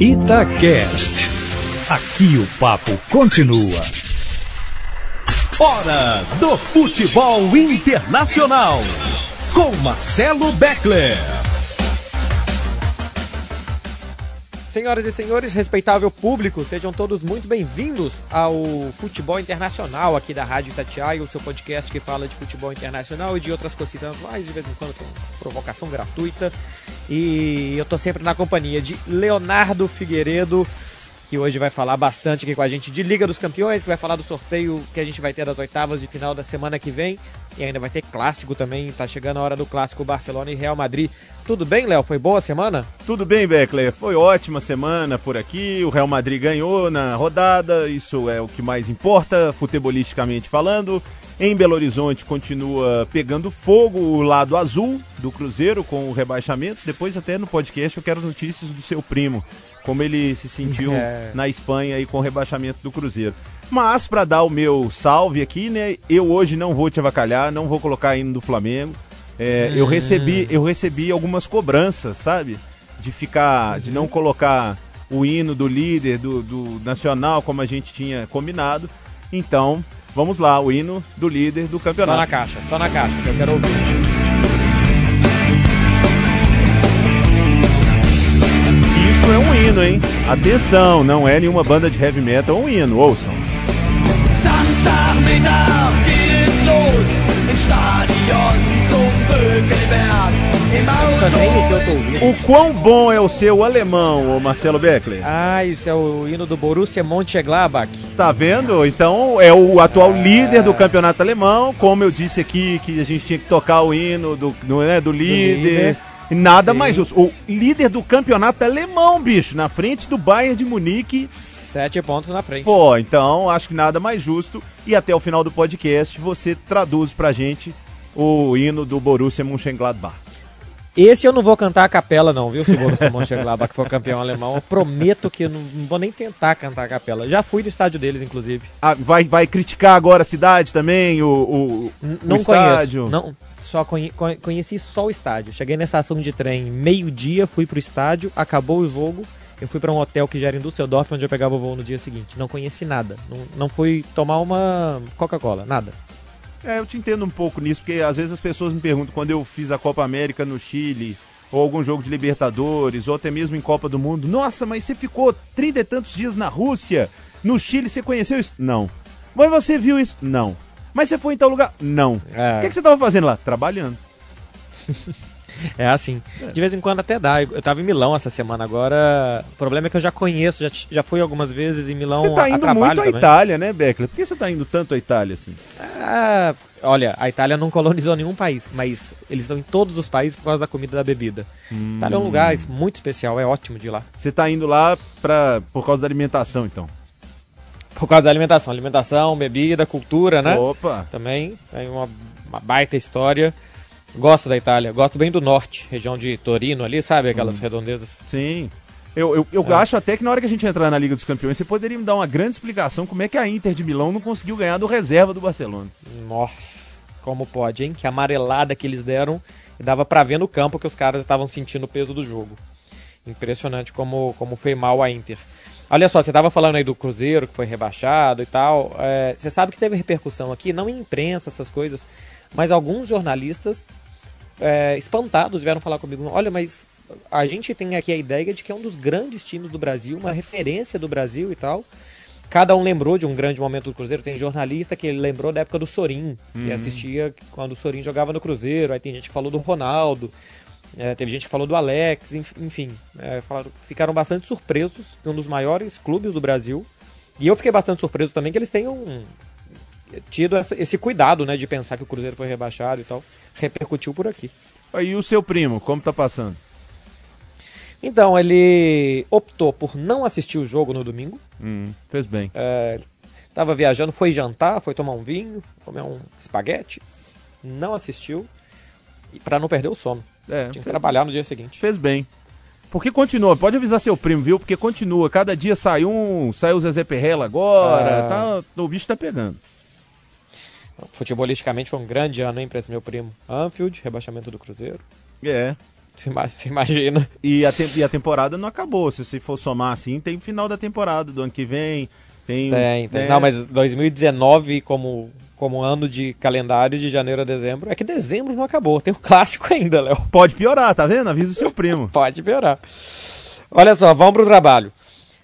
Itacast. Aqui o papo continua. Hora do futebol internacional. Com Marcelo Beckler. Senhoras e senhores, respeitável público, sejam todos muito bem-vindos ao Futebol Internacional aqui da Rádio Itatiaia, o seu podcast que fala de futebol internacional e de outras cositas mais, de vez em quando tem provocação gratuita. E eu tô sempre na companhia de Leonardo Figueiredo, que hoje vai falar bastante aqui com a gente de Liga dos Campeões, que vai falar do sorteio que a gente vai ter das oitavas de final da semana que vem. E ainda vai ter clássico também, tá chegando a hora do clássico Barcelona e Real Madrid. Tudo bem, Léo? Foi boa a semana? Tudo bem, Beckler. Foi ótima semana por aqui. O Real Madrid ganhou na rodada, isso é o que mais importa, futebolisticamente falando. Em Belo Horizonte continua pegando fogo o lado azul do Cruzeiro com o rebaixamento. Depois até no podcast eu quero notícias do seu primo, como ele se sentiu é. na Espanha e com o rebaixamento do Cruzeiro. Mas para dar o meu salve aqui, né, eu hoje não vou te avacalhar, não vou colocar hino do Flamengo. É, hum. Eu recebi, eu recebi algumas cobranças, sabe? De ficar, de não colocar o hino do líder do, do nacional como a gente tinha combinado. Então, Vamos lá, o hino do líder do campeonato. Só na caixa, só na caixa, que eu quero ouvir. Isso é um hino, hein? Atenção, não é nenhuma banda de heavy metal, é um hino, ouçam. Samstagmittag geht es los im Stadion zum Vögelberg. O quão bom é o seu alemão, ô Marcelo Beckler? Ah, isso é o hino do Borussia Mönchengladbach. Tá vendo? Então é o atual é... líder do campeonato alemão. Como eu disse aqui que a gente tinha que tocar o hino do, do, né, do líder. Do líder. Nada Sim. mais justo. O líder do campeonato alemão, bicho, na frente do Bayern de Munique. Sete pontos na frente. Pô, então acho que nada mais justo. E até o final do podcast você traduz pra gente o hino do Borussia Mönchengladbach. Esse eu não vou cantar a capela, não, viu? Se o Borussia Mönchengladbach for campeão alemão, eu prometo que eu não, não, vou nem tentar cantar a capela. Já fui no estádio deles, inclusive. Ah, vai, vai criticar agora a cidade também, o, o, não o estádio? Conheço, não só conhe, conheci só o estádio. Cheguei na estação de trem meio-dia, fui pro estádio, acabou o jogo. Eu fui para um hotel que já era em Düsseldorf, onde eu pegava o voo no dia seguinte. Não conheci nada. Não, não fui tomar uma Coca-Cola, nada. É, eu te entendo um pouco nisso, porque às vezes as pessoas me perguntam quando eu fiz a Copa América no Chile, ou algum jogo de Libertadores, ou até mesmo em Copa do Mundo. Nossa, mas você ficou trinta e tantos dias na Rússia, no Chile, você conheceu isso? Não. Mas você viu isso? Não. Mas você foi em tal lugar? Não. É. O que, que você estava fazendo lá? Trabalhando. É assim. De vez em quando até dá. Eu tava em Milão essa semana agora. O problema é que eu já conheço, já, já fui algumas vezes em Milão. Você tá indo muito à Itália, né, Beckler? Por que você tá indo tanto à Itália assim? Ah, olha, a Itália não colonizou nenhum país, mas eles estão em todos os países por causa da comida e da bebida. Hum. Itália é um lugar muito especial, é ótimo de ir lá. Você tá indo lá pra, por causa da alimentação, então? Por causa da alimentação. Alimentação, bebida, cultura, né? Opa! Também tem uma, uma baita história. Gosto da Itália, gosto bem do norte, região de Torino ali, sabe? Aquelas hum. redondezas. Sim. Eu, eu, eu é. acho até que na hora que a gente entrar na Liga dos Campeões, você poderia me dar uma grande explicação como é que a Inter de Milão não conseguiu ganhar do reserva do Barcelona. Nossa, como pode, hein? Que amarelada que eles deram e dava para ver no campo que os caras estavam sentindo o peso do jogo. Impressionante como, como foi mal a Inter. Olha só, você estava falando aí do Cruzeiro que foi rebaixado e tal. É, você sabe que teve repercussão aqui, não em imprensa, essas coisas, mas alguns jornalistas é, espantados vieram falar comigo: olha, mas a gente tem aqui a ideia de que é um dos grandes times do Brasil, uma referência do Brasil e tal. Cada um lembrou de um grande momento do Cruzeiro. Tem jornalista que lembrou da época do Sorin, que uhum. assistia quando o Sorin jogava no Cruzeiro. Aí tem gente que falou do Ronaldo, é, teve gente que falou do Alex, enfim. É, falaram, ficaram bastante surpresos um dos maiores clubes do Brasil. E eu fiquei bastante surpreso também que eles tenham tido essa, esse cuidado, né, de pensar que o Cruzeiro foi rebaixado e tal, repercutiu por aqui. E o seu primo, como tá passando? Então, ele optou por não assistir o jogo no domingo. Hum, fez bem. É, tava viajando, foi jantar, foi tomar um vinho, comer um espaguete, não assistiu, para não perder o sono. É, Tinha que trabalhar no dia seguinte. Fez bem. Porque continua, pode avisar seu primo, viu? Porque continua, cada dia sai um, sai o Zezé Perrela agora, é... tá, o bicho tá pegando. Futebolisticamente foi um grande ano, hein, pra esse meu primo. Anfield, rebaixamento do Cruzeiro. É. Você imagina. E a, e a temporada não acabou. Se você for somar assim, tem final da temporada do ano que vem. Tem. Tem, tem. né? Não, mas 2019 como, como ano de calendário de janeiro a dezembro. É que dezembro não acabou. Tem o clássico ainda, Léo. Pode piorar, tá vendo? Avisa o seu primo. Pode piorar. Olha só, vamos pro trabalho.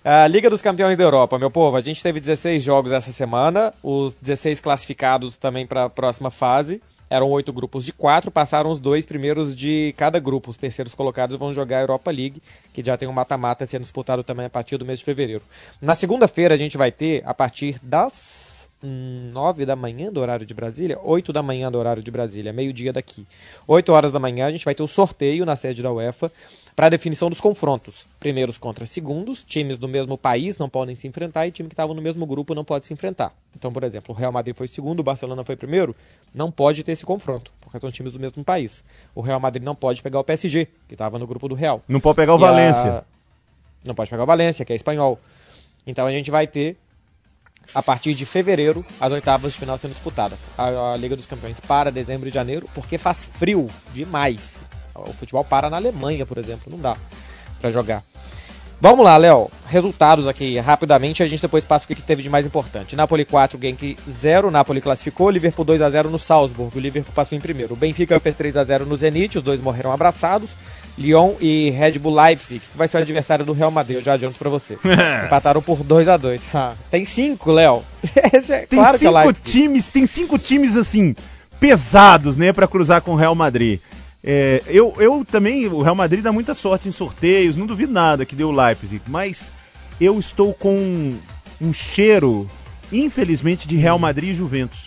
A Liga dos Campeões da Europa, meu povo, a gente teve 16 jogos essa semana, os 16 classificados também para a próxima fase. Eram oito grupos de quatro, passaram os dois primeiros de cada grupo. Os terceiros colocados vão jogar a Europa League, que já tem um mata-mata sendo disputado também a partir do mês de fevereiro. Na segunda-feira a gente vai ter, a partir das hum, 9 da manhã do horário de Brasília, 8 da manhã do horário de Brasília, meio-dia daqui. 8 horas da manhã a gente vai ter o sorteio na sede da UEFA para a definição dos confrontos. Primeiros contra segundos, times do mesmo país não podem se enfrentar e time que estava no mesmo grupo não pode se enfrentar. Então, por exemplo, o Real Madrid foi segundo, o Barcelona foi primeiro, não pode ter esse confronto, porque são times do mesmo país. O Real Madrid não pode pegar o PSG, que estava no grupo do Real. Não pode pegar o E a- Valência. Não pode pegar o Valência, que é espanhol. Então a gente vai ter, a partir de fevereiro, as oitavas de final sendo disputadas. A, a Liga dos Campeões para dezembro e janeiro, porque faz frio demais. O futebol para na Alemanha, por exemplo, não dá pra jogar. Vamos lá, Léo. Resultados aqui rapidamente, a gente depois passa o que teve de mais importante. Napoli 4, Genk 0, Napoli classificou, Liverpool 2 a 0 no Salzburg, o Liverpool passou em primeiro. O Benfica fez 3 a 0 no Zenit, os dois morreram abraçados. Lyon e Red Bull Leipzig, que vai ser o adversário do Real Madrid, eu já adianto pra você. Empataram por 2 a 2 Ah, Tem cinco, Léo. É Tem claro que é cinco Leipzig. times, tem cinco times assim pesados, né, Pra cruzar com o Real Madrid. É, eu, eu também, o Real Madrid dá muita sorte em sorteios, não duvido nada que deu o Leipzig, mas eu estou com um cheiro, infelizmente, de Real Madrid e Juventus.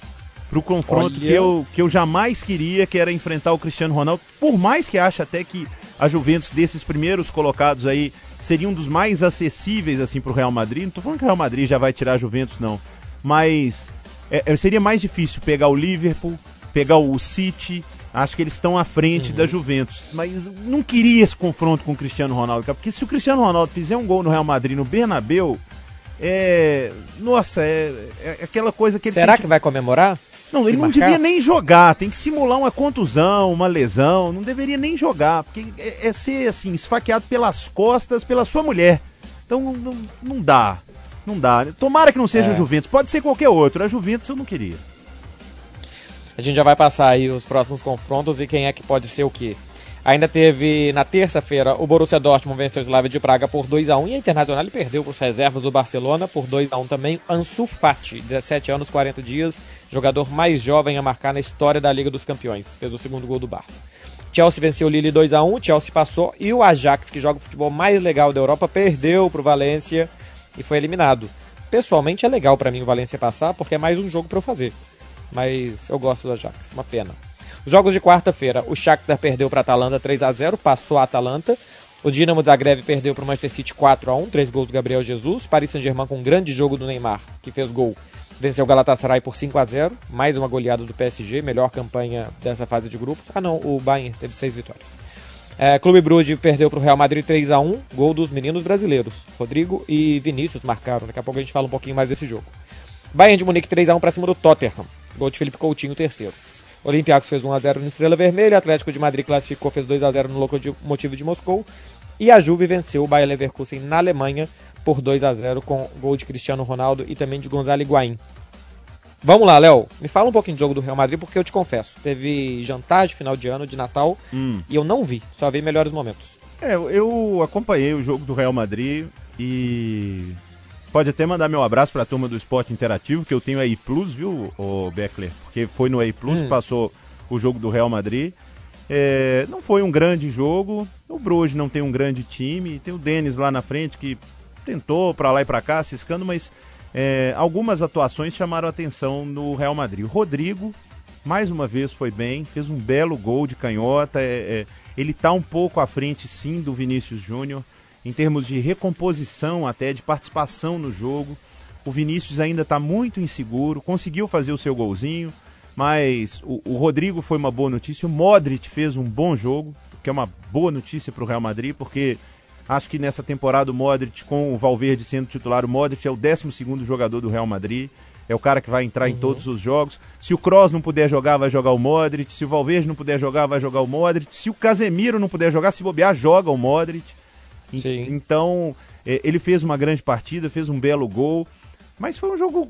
Pro confronto Olha. que eu, que eu jamais queria, que era enfrentar o Cristiano Ronaldo, por mais que ache até que a Juventus desses primeiros colocados aí seria um dos mais acessíveis assim pro Real Madrid. Não tô falando que o Real Madrid já vai tirar a Juventus não, mas é, é, seria mais difícil pegar o Liverpool, pegar o City. Acho que eles estão à frente da Juventus, mas não queria esse confronto com o Cristiano Ronaldo, cara, porque se o Cristiano Ronaldo fizer um gol no Real Madrid no Bernabéu, é, nossa, é, é aquela coisa que ele Será sente- que vai comemorar? não, Se ele não devia nem jogar, tem que simular uma contusão, uma lesão, não deveria nem jogar, porque é, é ser assim, esfaqueado pelas costas pela sua mulher. Então não, não, dá, não dá. Tomara que não seja É. a Juventus, pode ser qualquer outro, a Juventus eu não queria. A gente já vai passar aí os próximos confrontos e quem é que pode ser o quê. Ainda teve na terça-feira o Borussia Dortmund venceu o Slavia de Praga por 2 a 1 e a Internacional perdeu para os reservas do Barcelona por 2 a 1 também. Ansu Fati, 17 anos, 40 dias, jogador mais jovem a marcar na história da Liga dos Campeões. Fez o segundo gol do Barça. Chelsea venceu o Lille 2 a 1 Chelsea passou e o Ajax, que joga o futebol mais legal da Europa, perdeu para o Valência e foi eliminado. Pessoalmente é legal para mim o Valência passar porque é mais um jogo para eu fazer mas eu gosto do Ajax, uma pena. Os jogos de quarta-feira, o Shakhtar perdeu para a Atalanta 3 a 0, passou a Atalanta. O Dinamo Zagreb perdeu para o Manchester City 4 a 1, três gols do Gabriel Jesus. Paris Saint-Germain com um grande jogo do Neymar, que fez gol. Venceu o Galatasaray por 5 a 0, mais uma goleada do PSG, melhor campanha dessa fase de grupos. Ah não, o Bayern teve seis vitórias. É, Clube Brugge perdeu para o Real Madrid 3 a 1, gol dos meninos brasileiros. Rodrigo e Vinícius marcaram. Daqui a pouco a gente fala um pouquinho mais desse jogo. Bayern de Munique 3x1 para cima do Tottenham. Gol de Felipe Coutinho, terceiro. Olympiacos fez 1x0 no Estrela Vermelha. Atlético de Madrid classificou, fez 2x0 no Locomotivo de Moscou. E a Juve venceu o Bayer Leverkusen na Alemanha por 2x0 com gol de Cristiano Ronaldo e também de Gonzalo Higuaín. Vamos lá, Léo. Me fala um pouquinho do jogo do Real Madrid, porque eu te confesso, teve jantar de final de ano, de Natal, Hum. e eu não vi, só vi melhores momentos. É, eu acompanhei o jogo do Real Madrid e pode até mandar meu abraço para a turma do Esporte Interativo, que eu tenho aí Plus, viu, o Beckler? Porque foi no A Plus, Hum. passou o jogo do Real Madrid. É, não foi um grande jogo. O Bruges não tem um grande time. Tem o Denis lá na frente que tentou para lá e para cá, ciscando, mas é, algumas atuações chamaram a atenção no Real Madrid. O Rodrigo, mais uma vez, foi bem, fez um belo gol de canhota. é, é, ele está um pouco à frente, sim, do Vinícius Júnior, em termos de recomposição, até de participação no jogo. O Vinícius ainda está muito inseguro, conseguiu fazer o seu golzinho, mas o, o Rodrigo foi uma boa notícia. O Modric fez um bom jogo, que é uma boa notícia para o Real Madrid, porque acho que nessa temporada o Modric, com o Valverde sendo titular, o Modric é o 12 jogador do Real Madrid. é o cara que vai entrar Uhum. em todos os jogos. Se o Kroos não puder jogar, vai jogar o Modric. Se o Valverde não puder jogar, vai jogar o Modric. Se o Casemiro não puder jogar, se bobear, joga o Modric. Sim. Então, é, ele fez uma grande partida, fez um belo gol. Mas foi um jogo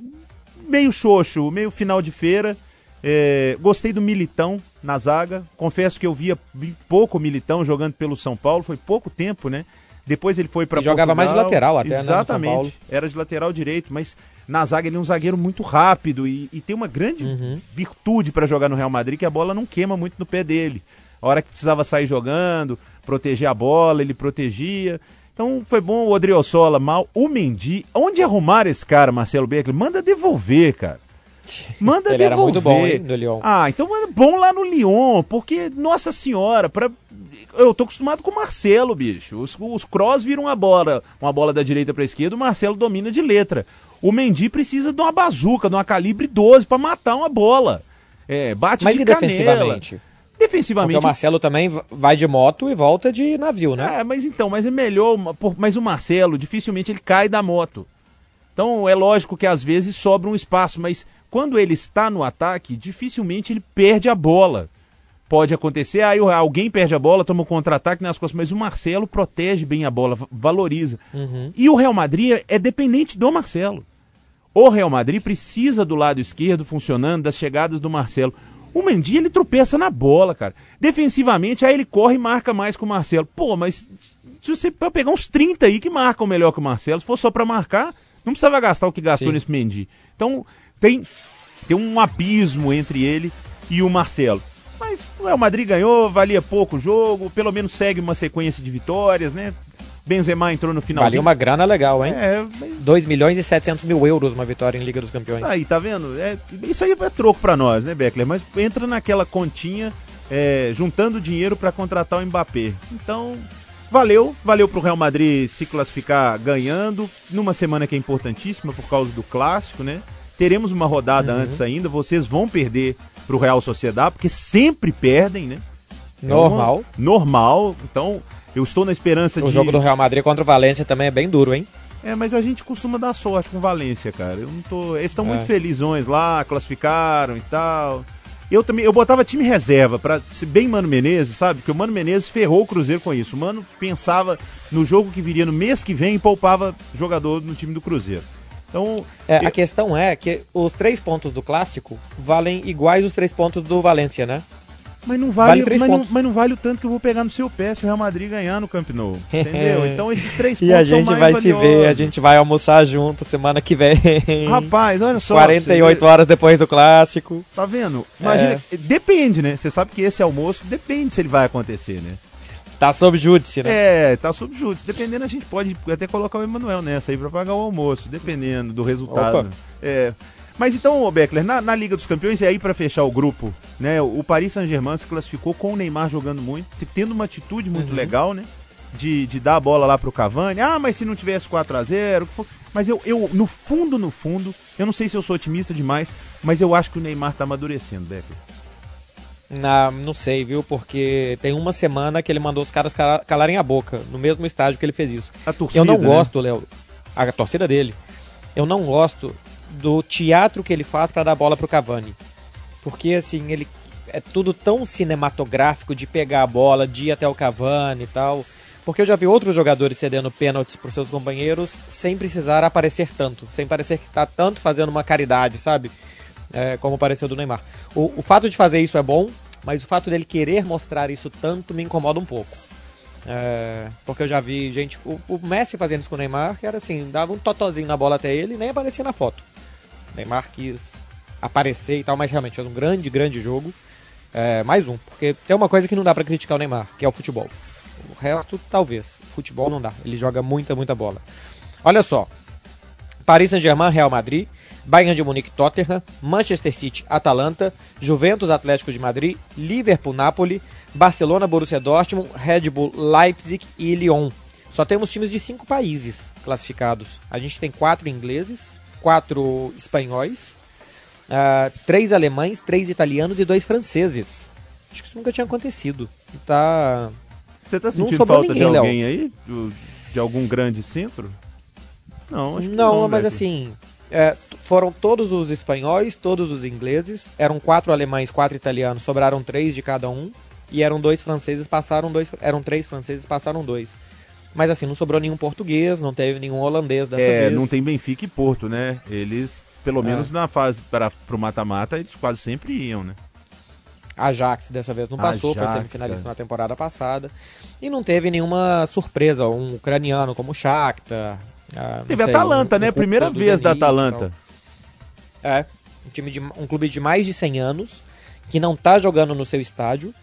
meio xoxo, meio final de feira. É, gostei do Militão na zaga. Confesso que eu via vi pouco Militão jogando pelo São Paulo. Foi pouco tempo, né? Depois ele foi para jogava mais de lateral até, né, Exatamente. Paulo. Era de lateral direito, mas na zaga ele é um zagueiro muito rápido e, e tem uma grande Uhum. virtude para jogar no Real Madrid que a bola não queima muito no pé dele. A hora que precisava sair jogando, proteger a bola, ele protegia. Então foi bom o Odriozola mal. O Mendy, onde arrumaram esse cara, Marcelo Beckler? Manda devolver, cara. Manda Ele era devolver. muito bom, hein, no Lyon. Ah, então é bom lá no Lyon, porque, nossa senhora, pra... eu tô acostumado com o Marcelo, bicho. Os, os cross viram uma bola, uma bola da direita pra esquerda, o Marcelo domina de letra. O Mendy precisa de uma bazuca, de uma calibre 12 pra matar uma bola. É, bate Mas de e canela. defensivamente? Porque Defensivamente, o Marcelo também vai de moto e volta de navio, né? é, mas então, mas é melhor. Mas o Marcelo, dificilmente ele cai da moto. Então é lógico que às vezes sobra um espaço, mas quando ele está no ataque, dificilmente ele perde a bola. Pode acontecer, aí alguém perde a bola, toma um contra-ataque nas costas, mas o Marcelo protege bem a bola, va- valoriza. Uhum. E o Real Madrid é dependente do Marcelo. O Real Madrid precisa do lado esquerdo funcionando, das chegadas do Marcelo. O Mendy, ele tropeça na bola, cara. Defensivamente, aí ele corre e marca mais que o Marcelo. Pô, mas se você pegar uns 30 aí que marcam melhor que o Marcelo, se for só pra marcar, não precisava gastar o que gastou Sim. nesse Mendy. Então, tem, tem um abismo entre ele e o Marcelo. Mas o Real Madrid ganhou, valia pouco o jogo, pelo menos segue uma sequência de vitórias, né? Benzema entrou no Valia finalzinho. uma grana legal, hein? É, mas 2 milhões e 700 mil euros uma vitória em Liga dos Campeões. Aí, tá vendo? É, isso aí é troco pra nós, né, Beckler? Mas entra naquela continha, é, juntando dinheiro pra contratar o Mbappé. Então, valeu. Valeu pro Real Madrid se classificar ganhando, numa semana que é importantíssima por causa do clássico, né? Teremos uma rodada Uhum. antes ainda, vocês vão perder pro Real Sociedade, porque sempre perdem, né? É Normal. uma- normal. Então, eu estou na esperança O de... jogo do Real Madrid contra o Valência também é bem duro, hein? É, mas a gente costuma dar sorte com Valência, cara. Eu não tô. Eles estão É. muito felizões lá, classificaram e tal. Eu também, eu botava time reserva para ser bem Mano Menezes, sabe? Porque o Mano Menezes ferrou o Cruzeiro com isso. O Mano pensava no jogo que viria no mês que vem e poupava jogador no time do Cruzeiro. Então, É, eu- a questão é que os três pontos do clássico valem iguais os três pontos do Valência, né? Mas não vale, Vale mas, não, mas não vale o tanto que eu vou pegar no seu pé se o Real Madrid ganhar no Camp Nou. Entendeu? Então esses três pontos E a gente vai se ver, a valiosos. gente vai almoçar junto semana que vem. Rapaz, olha só. pra você 48 ver. horas depois do clássico. Tá vendo? Imagina, depende, né? Você sabe que esse almoço depende se ele vai acontecer, né? Tá sob júdice, né? É, tá sob júdice. Dependendo, a gente pode até colocar o Emanuel nessa aí pra pagar o almoço, dependendo do resultado. Opa. É. Mas então, ô Beckler, na, na Liga dos Campeões, e aí pra fechar o grupo, né? O Paris Saint-Germain se classificou com o Neymar jogando muito, tendo uma atitude muito Uhum. legal, né? De, de dar a bola lá pro Cavani. Ah, mas se não tivesse 4 a 0 Mas eu, eu, no fundo, no fundo, eu não sei se eu sou otimista demais, mas eu acho que o Neymar tá amadurecendo, Beckler. Na, não sei, viu? Porque tem uma semana que ele mandou os caras cala- calarem a boca, no mesmo estágio que ele fez isso. A torcida, Eu não né? gosto, Léo, a torcida dele. Eu não gosto do teatro que ele faz pra dar bola pro Cavani. Porque assim, ele é tudo tão cinematográfico de pegar a bola, de ir até o Cavani e tal. Porque eu já vi outros jogadores cedendo pênaltis pros seus companheiros sem precisar aparecer tanto, sem parecer que tá tanto fazendo uma caridade, sabe? É, como pareceu do Neymar. O, o fato de fazer isso é bom, mas o fato dele querer mostrar isso tanto me incomoda um pouco. É, porque eu já vi gente. O, o Messi fazendo isso com o Neymar, que era assim, dava um totozinho na bola até ele e nem aparecia na foto. O Neymar quis aparecer e tal, mas realmente fez um grande, grande jogo. É, mais um, porque tem uma coisa que não dá pra criticar o Neymar, que é o futebol. O resto, talvez. Futebol não dá. Ele joga muita, muita bola. Olha só. Paris Saint-Germain, Real Madrid, Bayern de Munique, Tottenham, Manchester City, Atalanta, Juventus, Atlético de Madrid, Liverpool, Napoli, Barcelona, Borussia Dortmund, Red Bull, Leipzig e Lyon. Só temos times de cinco países classificados. A gente tem quatro ingleses, quatro espanhóis, ah, três alemães, três italianos e dois franceses. Acho que isso nunca tinha acontecido. Tá. Você tá sentindo falta ninguém, de Léo. alguém aí? De algum grande centro? Não, acho que não. Não, mas assim. É, foram todos os espanhóis, todos os ingleses. Eram quatro alemães, quatro italianos, sobraram três de cada um. E eram dois franceses, passaram dois. Eram três franceses, passaram dois. Mas assim, não sobrou nenhum português, não teve nenhum holandês dessa é, vez. não tem Benfica e Porto, né? Eles, pelo menos na fase para pro mata-mata, eles quase sempre iam, né? Ajax dessa vez não passou, Ajax, foi semifinalista cara. na temporada passada. E não teve nenhuma surpresa, um ucraniano como o Shakhtar. Ah, Teve sei, Atalanta, um- né? um Primeira vez da Atalanta. tal. É, um, time de, um clube de mais de 100 anos, que não tá jogando no seu estádio,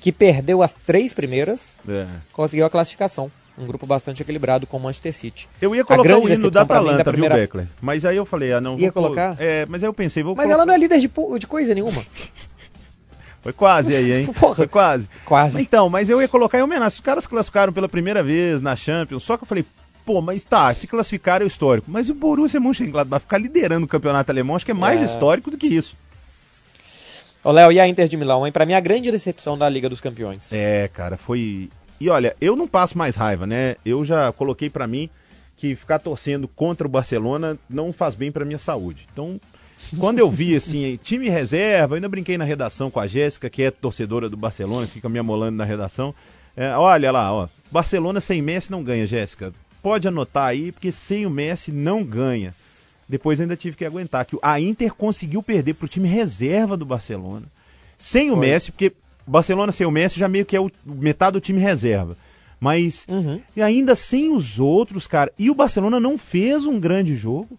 que perdeu as três primeiras, É. conseguiu a classificação. Um grupo bastante equilibrado com o Manchester City. Eu ia colocar o hino da pra mim da Atalanta, viu, primeira- Beckler? Mas aí eu falei, ah, não. Ia pôr- colocar? É, mas aí eu pensei, vou Mas colocar. ela não é líder de, de coisa nenhuma. Foi quase aí, hein? Porra. Foi quase. Quase. Então, mas eu ia colocar em homenagem. Os caras classificaram pela primeira vez na Champions, só que eu falei, pô, mas tá, se classificar é o histórico. Mas o Borussia Mönchengladbach ficar liderando o campeonato alemão, acho que é mais É. histórico do que isso. Ô, Léo, e a Inter de Milão, hein? Pra mim, a grande decepção da Liga dos Campeões. É, cara, foi. E olha, eu não passo mais raiva, né? Eu já coloquei pra mim que ficar torcendo contra o Barcelona não faz bem pra minha saúde. Então, quando eu vi assim, time reserva, eu ainda brinquei na redação com a Jéssica, que é torcedora do Barcelona, fica me amolando na redação. É, olha lá, ó, Barcelona sem Messi não ganha, Jéssica. Pode anotar aí, porque sem o Messi não ganha. Depois ainda tive que aguentar que a Inter conseguiu perder pro time reserva do Barcelona. Sem o Foi. Messi, porque o Barcelona sem o Messi já meio que é o, metade do time reserva. Mas Uhum. e ainda sem os outros, cara. E o Barcelona não fez um grande jogo.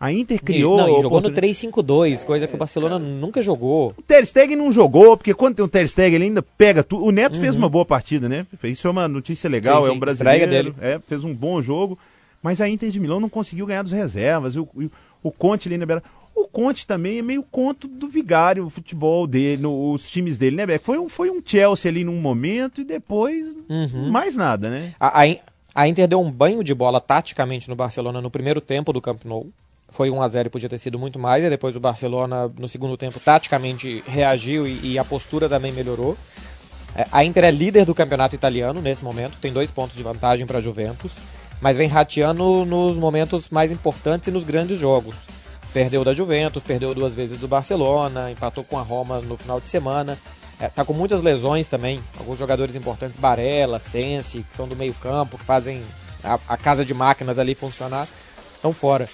A Inter criou. Não, e jogou no oportuni- 3-5-2, coisa que o Barcelona nunca jogou. O Ter Stegen não jogou, porque quando tem o Ter Stegen ele ainda pega tudo. O Neto Uhum. fez uma boa partida, né? Isso é uma notícia legal, Sim, é sim, um brasileiro. dele. É, fez um bom jogo. Mas a Inter de Milão não conseguiu ganhar dos reservas. O, o, o Conte ali na beira. O Conte também é meio conto do vigário, o futebol dele, no- os times dele, né, Beck? Foi um, foi um Chelsea ali num momento e depois Uhum. mais nada, né? A, a a Inter deu um banho de bola taticamente no Barcelona no primeiro tempo do Camp Nou. Foi 1x0 e podia ter sido muito mais. E depois o Barcelona, no segundo tempo, taticamente reagiu e, e a postura também melhorou. É, A Inter é líder do campeonato italiano nesse momento, tem dois pontos de vantagem para a Juventus, mas vem rateando nos momentos mais importantes e nos grandes jogos. Perdeu da Juventus, perdeu duas vezes do Barcelona, empatou com a Roma no final de semana. É, tá com muitas lesões também. Alguns jogadores importantes, Barella, Sensi, que são do meio campo, que fazem a, a casa de máquinas ali funcionar, estão fora.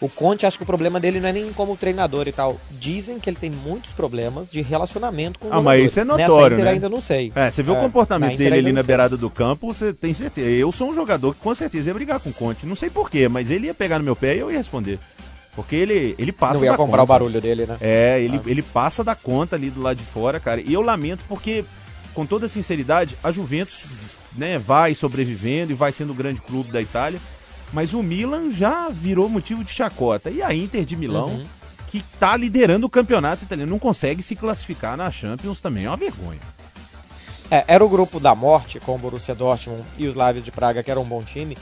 O Conte, acho que o problema dele não é nem como treinador e tal. Dizem que ele tem muitos problemas de relacionamento com Ah, mas jogadores. isso é Nessa notório, Inter né? ainda não sei. É, você o É, comportamento na Inter dele ali na sei. beirada do campo, você tem certeza. Eu sou um jogador que com certeza ia brigar com o Conte. Não sei porquê, mas ele ia pegar no meu pé e eu ia responder. Porque ele, ele passa Não ia comprar o conta. barulho dele, né? É, ele, ele passa da conta ali do lado de fora, cara. E eu lamento porque, com toda sinceridade, a Juventus né, vai sobrevivendo e vai sendo o grande clube da Itália. Mas o Milan já virou motivo de chacota. E a Inter de Milão, Uhum. que tá liderando o campeonato italiano, não consegue se classificar na Champions também. É uma vergonha. É, era o grupo da morte com o Borussia Dortmund e os Slavia de Praga, que era um bom time.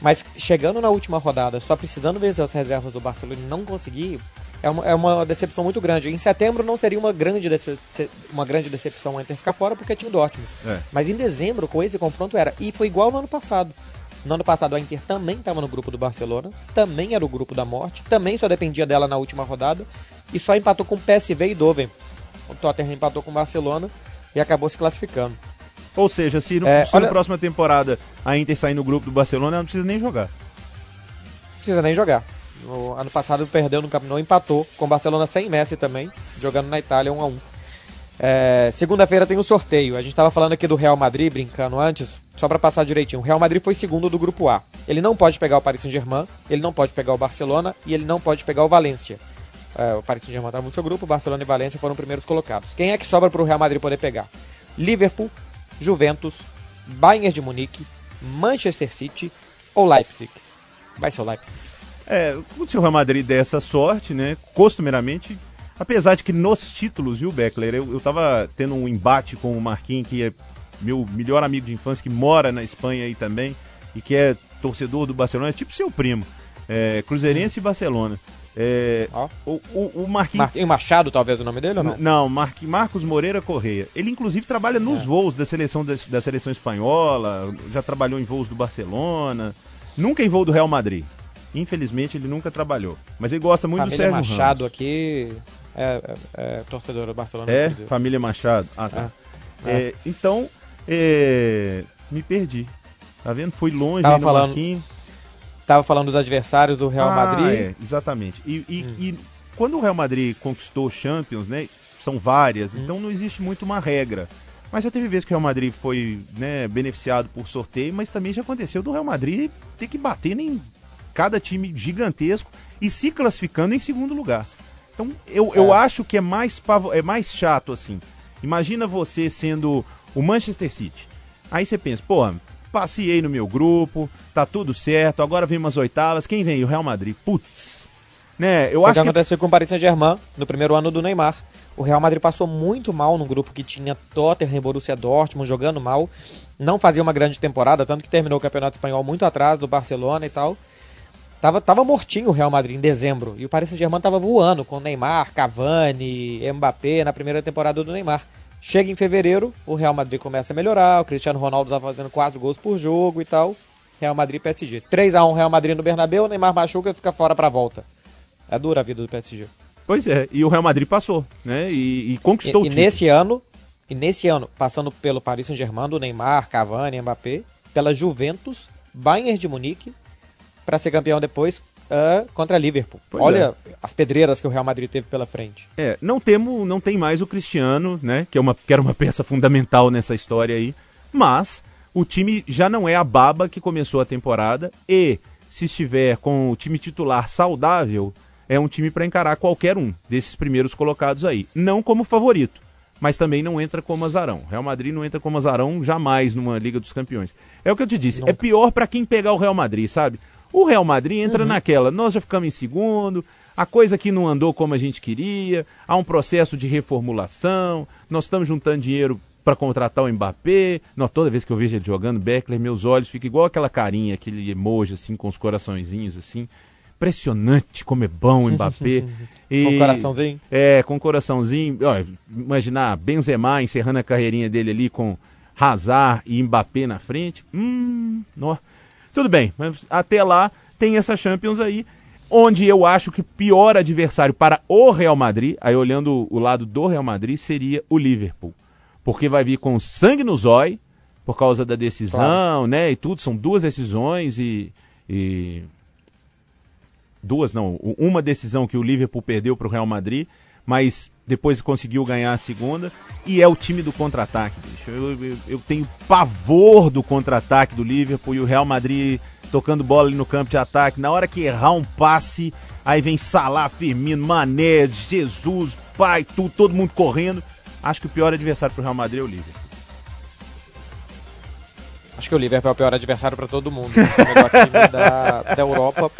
Mas chegando na última rodada, só precisando vencer as reservas do Barcelona e não conseguir, é uma, é uma decepção muito grande. Em setembro não seria uma grande, dece- uma grande decepção a Inter ficar fora porque tinha o Dortmund. É. Mas em dezembro, com esse confronto, era. E foi igual no ano passado. No ano passado, a Inter também estava no grupo do Barcelona, também era o grupo da morte, também só dependia dela na última rodada, e só empatou com PSV e Doven. O Tottenham empatou com o Barcelona e acabou se classificando. Ou seja, se, no, É, se olha- na próxima temporada a Inter sair no grupo do Barcelona, ela não precisa nem jogar. Não precisa nem jogar. No ano passado perdeu no Camp Nou, empatou com o Barcelona sem Messi também, jogando na Itália 1 a 1 É, Segunda-feira tem o sorteio. A gente estava falando aqui do Real Madrid, brincando antes, só para passar direitinho. O Real Madrid foi segundo do grupo A. Ele não pode pegar o Paris Saint-Germain, ele não pode pegar o Barcelona e ele não pode pegar o Valência. É, o Paris Saint-Germain estava no seu grupo, Barcelona e Valência foram primeiros colocados. Quem é que sobra para o Real Madrid poder pegar? Liverpool, Juventus, Bayern de Munique, Manchester City ou Leipzig? Vai ser o Leipzig. É, se o Real Madrid der essa sorte, né, costumeiramente, apesar de que nos títulos, viu, Beckler, eu, eu tava tendo um embate com o Marquinhos, que é meu melhor amigo de infância, que mora na Espanha aí também, e que é torcedor do Barcelona, é tipo seu primo, é, Cruzeirense e Barcelona. É, Ó. o, o, o Marquinhos... Marquinhos Machado, talvez o nome dele ou não? Não, Mar- Marcos Moreira Correia. Ele inclusive trabalha nos É. voos da seleção da, da seleção espanhola, já trabalhou em voos do Barcelona, nunca em voo do Real Madrid. Infelizmente ele nunca trabalhou. Mas ele gosta muito Família do Sérgio Machado Ramos. aqui é, é, é torcedor do Barcelona. É, família Machado. Ah, tá. É. É, então, é, me perdi. Tá vendo? Fui longe Tava falando Marquinhos. Tava falando dos adversários do Real Ah, Madrid. é, exatamente. E, e- Hum. e quando o Real Madrid conquistou Champions, né? São várias, Hum. então não existe muito uma regra. Mas já teve vezes que o Real Madrid foi né, beneficiado por sorteio, mas também já aconteceu do Real Madrid ter que bater em cada time gigantesco e se classificando em segundo lugar. Então eu, eu É. acho que é mais, pavo- é mais chato assim. Imagina você sendo o Manchester City. Aí você pensa, pô, passei no meu grupo, tá tudo certo, agora vem umas oitavas, quem vem? O Real Madrid. Putz. Né, eu Foi acho que aconteceu com o Paris Saint-Germain no primeiro ano do Neymar. O Real Madrid passou muito mal num grupo que tinha Tottenham Borussia Dortmund jogando mal. Não fazia uma grande temporada, tanto que terminou o Campeonato Espanhol muito atrás do Barcelona e tal. Tava, tava mortinho o Real Madrid em dezembro. E o Paris Saint-Germain tava voando com Neymar, Cavani, Mbappé na primeira temporada do Neymar. Chega em fevereiro, o Real Madrid começa a melhorar, o Cristiano Ronaldo tá fazendo 4 gols por jogo e tal. Real Madrid e PSG. 3x1 Real Madrid no Bernabéu, Neymar machuca e fica fora pra volta. É dura a vida do PSG. Pois é, e o Real Madrid passou, né? E, e conquistou E, o e título. nesse ano, e nesse ano, passando pelo Paris Saint-Germain, do Neymar, Cavani, Mbappé, pela Juventus, Bayern de Munique, para ser campeão depois ah, contra Liverpool. Pois Olha as pedreiras que o Real Madrid teve pela frente. É, não temos, não tem mais o Cristiano, né? Que, é uma, que era uma peça fundamental nessa história aí. Mas o time já não é a baba que começou a temporada. E se estiver com o time titular saudável, é um time para encarar qualquer um desses primeiros colocados aí. Não como favorito, mas também não entra como azarão. Real Madrid não entra como azarão jamais numa Liga dos Campeões. É o que eu te disse, é Nunca. pior para quem pegar o Real Madrid, sabe? O Real Madrid entra naquela, nós já ficamos em segundo, a coisa aqui não andou como a gente queria, há um processo de reformulação, nós estamos juntando dinheiro para contratar o Mbappé. Nós, toda vez que eu vejo ele jogando, Beckler, meus olhos ficam igual aquela carinha, aquele emoji assim, com os coraçõezinhos assim. Impressionante como é bom o Mbappé. E- Com o coraçãozinho. é, com coraçãozinho. Ó, imaginar Benzema encerrando a carreirinha dele ali com Hazard e Mbappé na frente. Hum, nó. Tudo bem, mas até lá tem essa Champions aí, onde eu acho que o pior adversário para o Real Madrid, aí olhando o lado do Real Madrid, seria o Liverpool. Porque vai vir com sangue no zóio, por causa da decisão, né, e tudo, são duas decisões e- e duas não, uma decisão que o Liverpool perdeu para o Real Madrid, mas depois conseguiu ganhar a segunda, e é o time do contra-ataque, bicho. Eu, eu, eu tenho pavor do contra-ataque do Liverpool e o Real Madrid tocando bola ali no campo de ataque, na hora que errar um passe, aí vem Salah, Firmino, Mané, Jesus, pai, tudo, todo mundo correndo. Acho que o pior adversário pro Real Madrid é o Liverpool. Acho que o Liverpool é o pior adversário para todo mundo. É o melhor time da, da Europa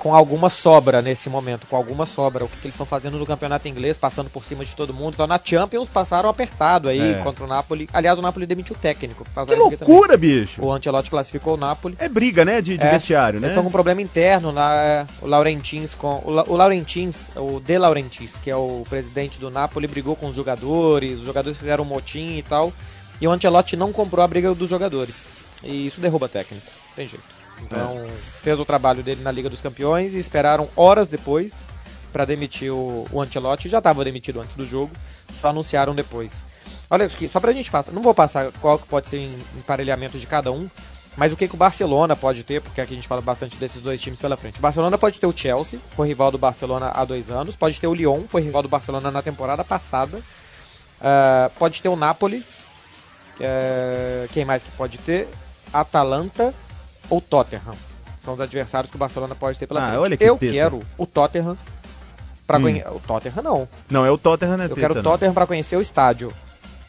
com alguma sobra nesse momento, com alguma sobra. O que, que eles estão fazendo no campeonato inglês, passando por cima de todo mundo. Então na Champions passaram apertado aí É. contra o Napoli. Aliás, o Napoli demitiu o técnico. Que aqui também. loucura, bicho! O Ancelotti classificou o Napoli. É briga, né, de, de É, vestiário, Eles né? estão com um problema interno, na, é, o Laurentins com o, La- o Laurentins, o De Laurentiis, que é o presidente do Napoli, brigou com os jogadores, os jogadores fizeram um motim e tal, e o Ancelotti não comprou a briga dos jogadores. E isso derruba técnico, tem jeito. Então, fez o trabalho dele na Liga dos Campeões e esperaram horas depois para demitir o, o Ancelotti, já estava demitido antes do jogo, só anunciaram depois. Olha só pra gente passar, não vou passar qual que pode ser o emparelhamento de cada um, mas o que, que o Barcelona pode ter, porque aqui a gente fala bastante desses dois times pela frente. O Barcelona pode ter o Chelsea, foi rival do Barcelona há dois anos, pode ter o Lyon, foi rival do Barcelona na temporada passada, Ah, pode ter o Napoli, eh, quem mais que pode ter? Atalanta ou Tottenham. São os adversários que o Barcelona pode ter pela Ah, frente. olha que Eu teta. quero o Tottenham para Hum. conhecer. O Tottenham não. Não, é o Tottenham, né, Eu Teta, quero o. Tottenham para conhecer o estádio.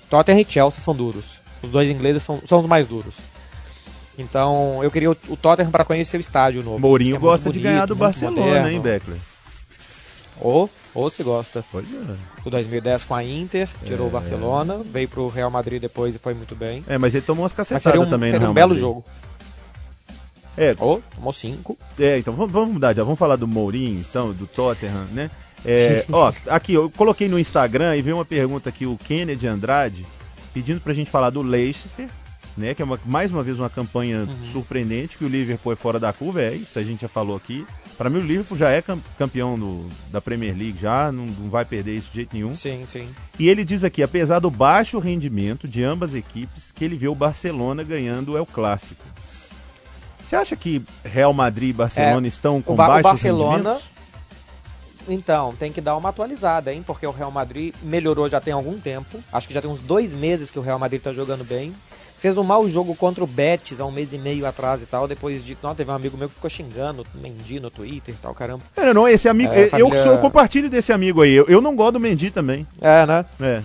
Tottenham e Chelsea são duros. Os dois ingleses são, são os mais duros. Então, eu queria o, o Tottenham para conhecer o estádio novo. Mourinho é gosta de bonito, ganhar do Barcelona, moderno. hein, Beckler? Ou, ou se gosta. Pois é. O 2010 com a Inter, tirou o Barcelona, veio pro Real Madrid depois e foi muito bem. É, mas ele tomou umas Mas cacetadas um, também seria um belo Madrid. jogo. É, Ou, tomou cinco. é, então vamos, vamos mudar já. Vamos falar do Mourinho, então, do Tottenham, né? É, ó, aqui, eu coloquei no Instagram e veio uma pergunta aqui, o Kennedy Andrade, pedindo pra gente falar do Leicester né? Que é uma, mais uma vez uma campanha Uhum. surpreendente, que o Liverpool é fora da curva, é isso, a gente já falou aqui. Para mim o Liverpool já é cam- campeão do- da Premier League, já não, não vai perder isso de jeito nenhum. Sim, sim. E ele diz aqui, apesar do baixo rendimento de ambas equipes, que ele vê o Barcelona ganhando é o clássico. Você acha que Real Madrid e Barcelona estão com É, Ba- o baixos Barcelona- rendimentos? Então, tem que dar uma atualizada, hein? Porque o Real Madrid melhorou já tem algum tempo. Acho que já tem uns dois meses que o Real Madrid tá jogando bem. Fez um mau jogo contra o Betis há um mês e meio atrás e tal. Depois de. Não, teve um amigo meu que ficou xingando o Mendy no Twitter e tal, caramba. Não, não, esse amigo, É, eu, família- sou, eu compartilho desse amigo aí. Eu, eu não gosto do Mendy também. É, né? É.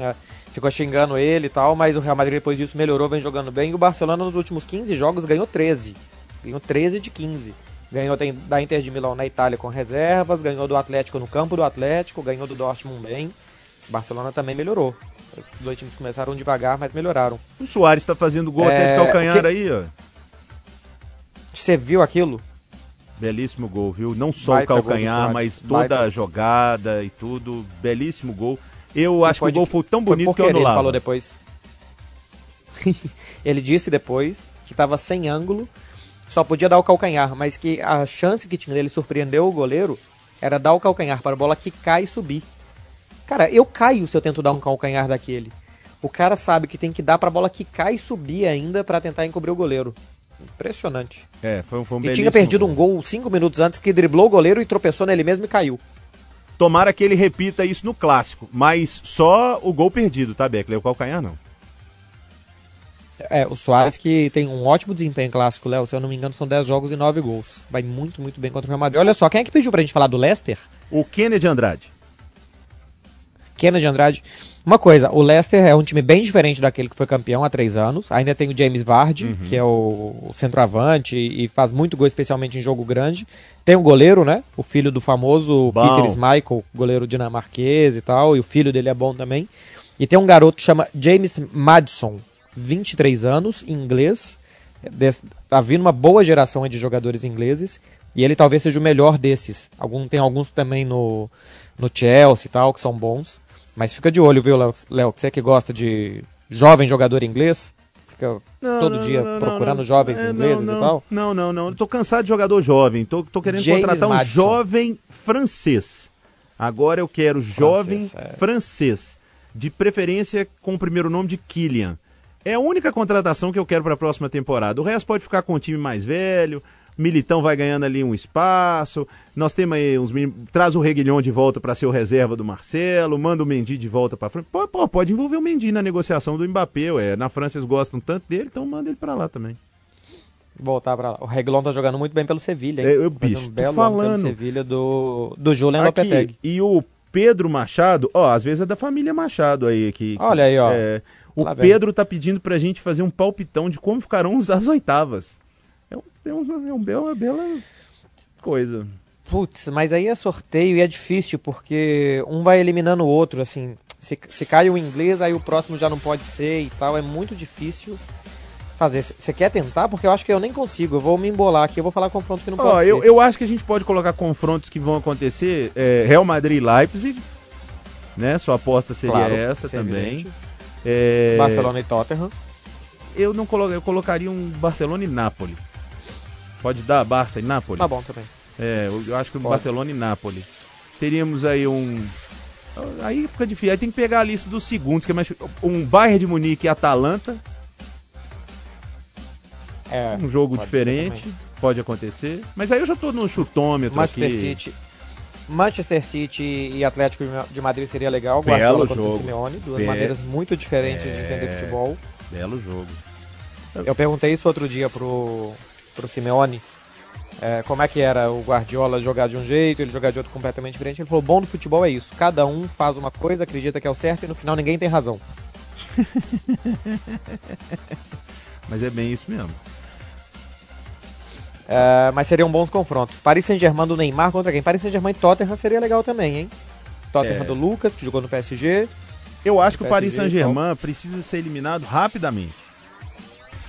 É, ficou xingando ele e tal, mas o Real Madrid depois disso melhorou, vem jogando bem. E o Barcelona nos últimos 15 jogos ganhou 13. Ganhou 13 de 15. Ganhou da Inter de Milão na Itália com reservas, ganhou do Atlético no campo do Atlético, ganhou do Dortmund bem. O Barcelona também melhorou. Os dois times começaram devagar, mas melhoraram. O Soares tá fazendo gol até de É, calcanhar que- aí, ó. Você viu aquilo? Belíssimo gol, viu? Não só Baita o calcanhar, mas toda Baita. a jogada e tudo. Belíssimo gol. Eu acho que Foi o gol foi tão Foi bonito por que eu querer, ele anulava. falou depois. ele disse depois que tava sem ângulo, só podia dar o calcanhar, mas que a chance que tinha dele surpreender o goleiro era dar o calcanhar para a bola quicar e subir. Cara, eu caio se eu tento dar um calcanhar daquele. O cara sabe que tem que dar pra bola quicar e subir ainda pra tentar encobrir o goleiro. Impressionante. É, foi, foi um E tinha perdido gol. um gol cinco minutos antes que driblou o goleiro e tropeçou nele mesmo e caiu. Tomara que ele repita isso no clássico, mas só o gol perdido, tá, Beckler? O calcanhar não. É, o Soares que tem um ótimo desempenho clássico, Léo. Se eu não me engano, são 10 jogos e 9 gols. Vai muito, muito bem contra o Real Madrid. Olha só, quem é que pediu pra gente falar do Leicester? O Kennedy Andrade. Kennedy Andrade. Uma coisa, o Leicester é um time bem diferente daquele que foi campeão há três anos. Ainda tem o James Vardy, que é o, centroavante e, faz muito gol, especialmente em jogo grande. Tem o goleiro, né? O filho do famoso Bom. Peter Schmeichel, goleiro dinamarquês e tal. E o filho dele é bom também. E tem um garoto que chama James Madison, 23 anos, inglês. Des- Tá vindo uma boa geração de jogadores ingleses. E ele talvez seja o melhor desses. Algum, tem alguns também no, no Chelsea e tal, que são bons. Mas fica de olho, viu, Léo? Você que gosta de jovem jogador inglês, fica todo dia procurando jovens É, ingleses não, e tal. Não, não, não. Eu tô cansado de jogador jovem. Tô, tô querendo James contratar um Madison. jovem francês. Agora eu quero jovem Francês, francês. é. De preferência com o primeiro nome de Kylian. É a única contratação que eu quero para a próxima temporada. O resto pode ficar com o time mais velho. Militão vai ganhando ali um espaço. Nós temos aí uns. Traz o Reguilhão de volta para ser o reserva do Marcelo. Manda o Mendy de volta para frente. Pô, pô, pode envolver o Mendy na negociação do Mbappé. Ué. Na França eles gostam tanto dele, então manda ele para lá também. Voltar pra lá. O Reglon tá jogando muito bem pelo Sevilha, hein? É, eu, bicho, um belo falando. pelo Sevilha do, do Julian Aqui, Lopetegui. e o Pedro Machado, ó, às vezes é da família Machado aí. Que, Olha aí, ó. é, o. Pedro tá pedindo pra gente fazer um palpitão de como ficarão as oitavas. É, um, é, um, é um bela, uma bela coisa. Putz, mas aí é sorteio e é difícil, porque um vai eliminando o outro, assim. Se, se cai o inglês, aí o próximo já não pode ser e tal. É muito difícil fazer. Você quer tentar? Porque eu acho que eu nem consigo. Eu vou me embolar aqui, eu vou falar confronto que não Ó, pode eu, ser. eu acho que a gente pode colocar confrontos que vão acontecer. é, Real Madrid e Leipzig. Né? Sua aposta seria Claro, essa é também. É, Barcelona e Tottenham. Eu não colo, eu colocaria um Barcelona e Nápoles. Pode dar Barça e Nápoles? Tá bom também. É, eu- acho que o Pode. Barcelona e Nápoles. Teríamos aí um. Aí fica difícil. Aí tem que pegar a lista dos segundos, que é mais. Um Bayern de Munique e Atalanta. É, Um jogo diferente. Pode acontecer. Mas aí eu já tô no chutômetro Manchester aqui. City. Manchester City e Atlético de Madrid seria legal. Belo Guardiola contra jogo. o Simeone, duas Be- maneiras muito diferentes de entender É. futebol. Belo jogo. Eu perguntei isso outro dia pro, pro Simeone. é, como é que era o Guardiola jogar de um jeito, ele jogar de outro completamente diferente. Ele falou: bom do futebol é isso. Cada um faz uma coisa, acredita que é o certo e no final ninguém tem razão. Mas é bem isso mesmo. É, mas seriam bons confrontos. Paris Saint-Germain do Neymar contra quem? Paris Saint-Germain e Tottenham seria legal também, hein? Tottenham É. do Lucas, que jogou no PSG. Eu acho que o Paris Saint-Germain precisa ser eliminado rapidamente.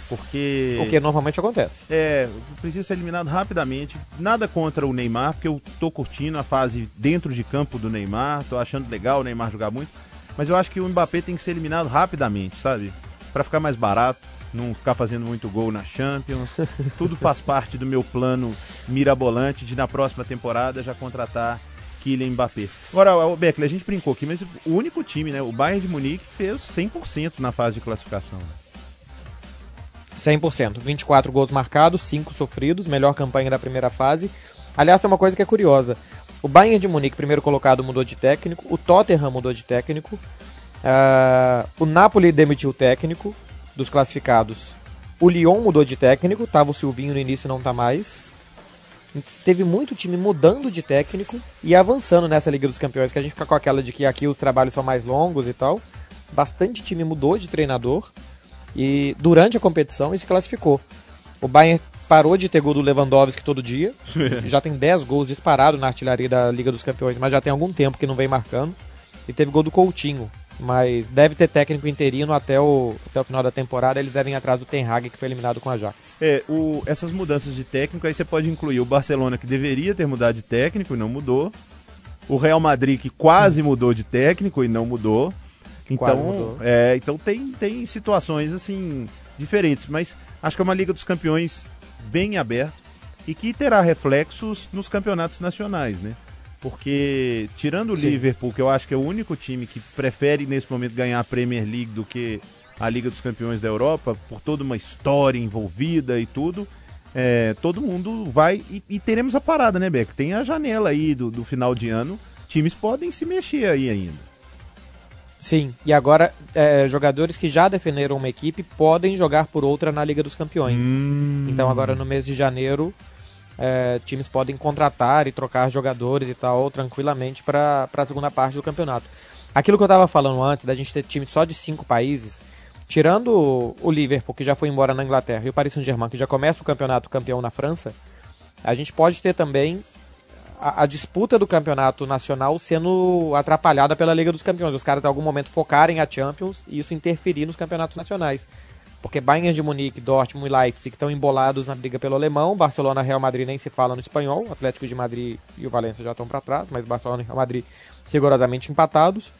Porque. O que normalmente acontece. É, precisa ser eliminado rapidamente. Nada contra o Neymar, porque eu tô curtindo a fase dentro de campo do Neymar, tô achando legal o Neymar jogar muito. Mas eu acho que o Mbappé tem que ser eliminado rapidamente, sabe? para ficar mais barato, não ficar fazendo muito gol na Champions. Tudo faz parte do meu plano mirabolante de na próxima temporada já contratar Kylian Mbappé. Agora, o Beckler, a gente brincou aqui, mas o único time, né, o Bayern de Munique fez 100% na fase de classificação. 100%. 24 gols marcados, 5 sofridos, melhor campanha da primeira fase. Aliás, tem uma coisa que é curiosa. O Bayern de Munique, primeiro colocado, mudou de técnico. O Tottenham mudou de técnico. Uh, o Napoli demitiu o técnico dos classificados. O Lyon mudou de técnico. Tava o Silvinho no início não tá mais. Teve muito time mudando de técnico e avançando nessa Liga dos Campeões, que a gente fica com aquela de que aqui os trabalhos são mais longos e tal. Bastante time mudou de treinador e durante a competição e se classificou. O Bayern parou de ter gol do Lewandowski todo dia. já tem 10 gols disparados na artilharia da Liga dos Campeões, mas já tem algum tempo que não vem marcando. E teve gol do Coutinho. Mas deve ter técnico interino até o, até o final da temporada. Eles devem ir atrás do Ten Hag, que foi eliminado com a Ajax. É, o, essas mudanças de técnico, aí você pode incluir o Barcelona, que deveria ter mudado de técnico e não mudou. O Real Madrid, que quase mudou de técnico e não mudou. Então, é, então tem, tem situações assim diferentes, mas acho que é uma Liga dos Campeões bem aberta e que terá reflexos nos campeonatos nacionais, né? Porque tirando o Sim. Liverpool, que eu acho que é o único time que prefere nesse momento ganhar a Premier League do que a Liga dos Campeões da Europa, por toda uma história envolvida e tudo, é, todo mundo vai e, e, teremos a parada, né, Beck? Tem a janela aí do, do final de ano, times podem se mexer aí ainda. Sim, e agora é, jogadores que já defenderam uma equipe podem jogar por outra na Liga dos Campeões. Hum. Então agora no mês de janeiro, é, times podem contratar e trocar jogadores e tal tranquilamente para a segunda parte do campeonato. Aquilo que eu estava falando antes, da gente ter time só de cinco países, tirando o Liverpool, que já foi embora na Inglaterra, e o Paris Saint-Germain, que já começa o campeonato campeão na França, a gente pode ter também a, a, disputa do campeonato nacional sendo atrapalhada pela Liga dos Campeões. Os caras em algum momento focarem a Champions e isso interferir nos campeonatos nacionais. Porque Bayern de Munique, Dortmund e Leipzig estão embolados na briga pelo alemão. Barcelona e Real Madrid nem se fala no espanhol. Atlético de Madrid e o Valência já estão para trás, mas Barcelona e Real Madrid rigorosamente empatados.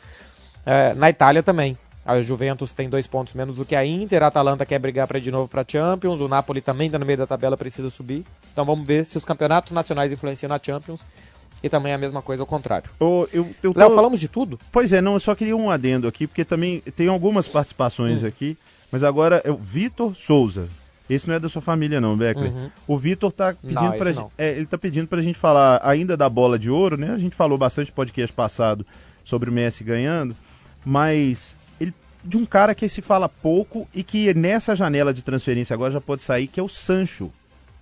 É, na Itália também. A Juventus tem dois pontos menos do que a Inter, a Atalanta quer brigar para de novo para Champions, o Napoli também está no meio da tabela, precisa subir. Então vamos ver se os campeonatos nacionais influenciam na Champions e também a mesma coisa ao contrário. Oh, eu, eu tô... Léo, falamos de tudo? Pois é, não, eu só queria um adendo aqui, porque também tem algumas participações hum. aqui, mas agora é o Vitor Souza. Esse não é da sua família, não, Beckler. Uhum. O Vitor tá pedindo não, pra gente. É, ele tá pedindo pra gente falar ainda da bola de ouro, né? A gente falou bastante podcast passado sobre o Messi ganhando, mas de um cara que se fala pouco e que nessa janela de transferência agora já pode sair, que é o Sancho,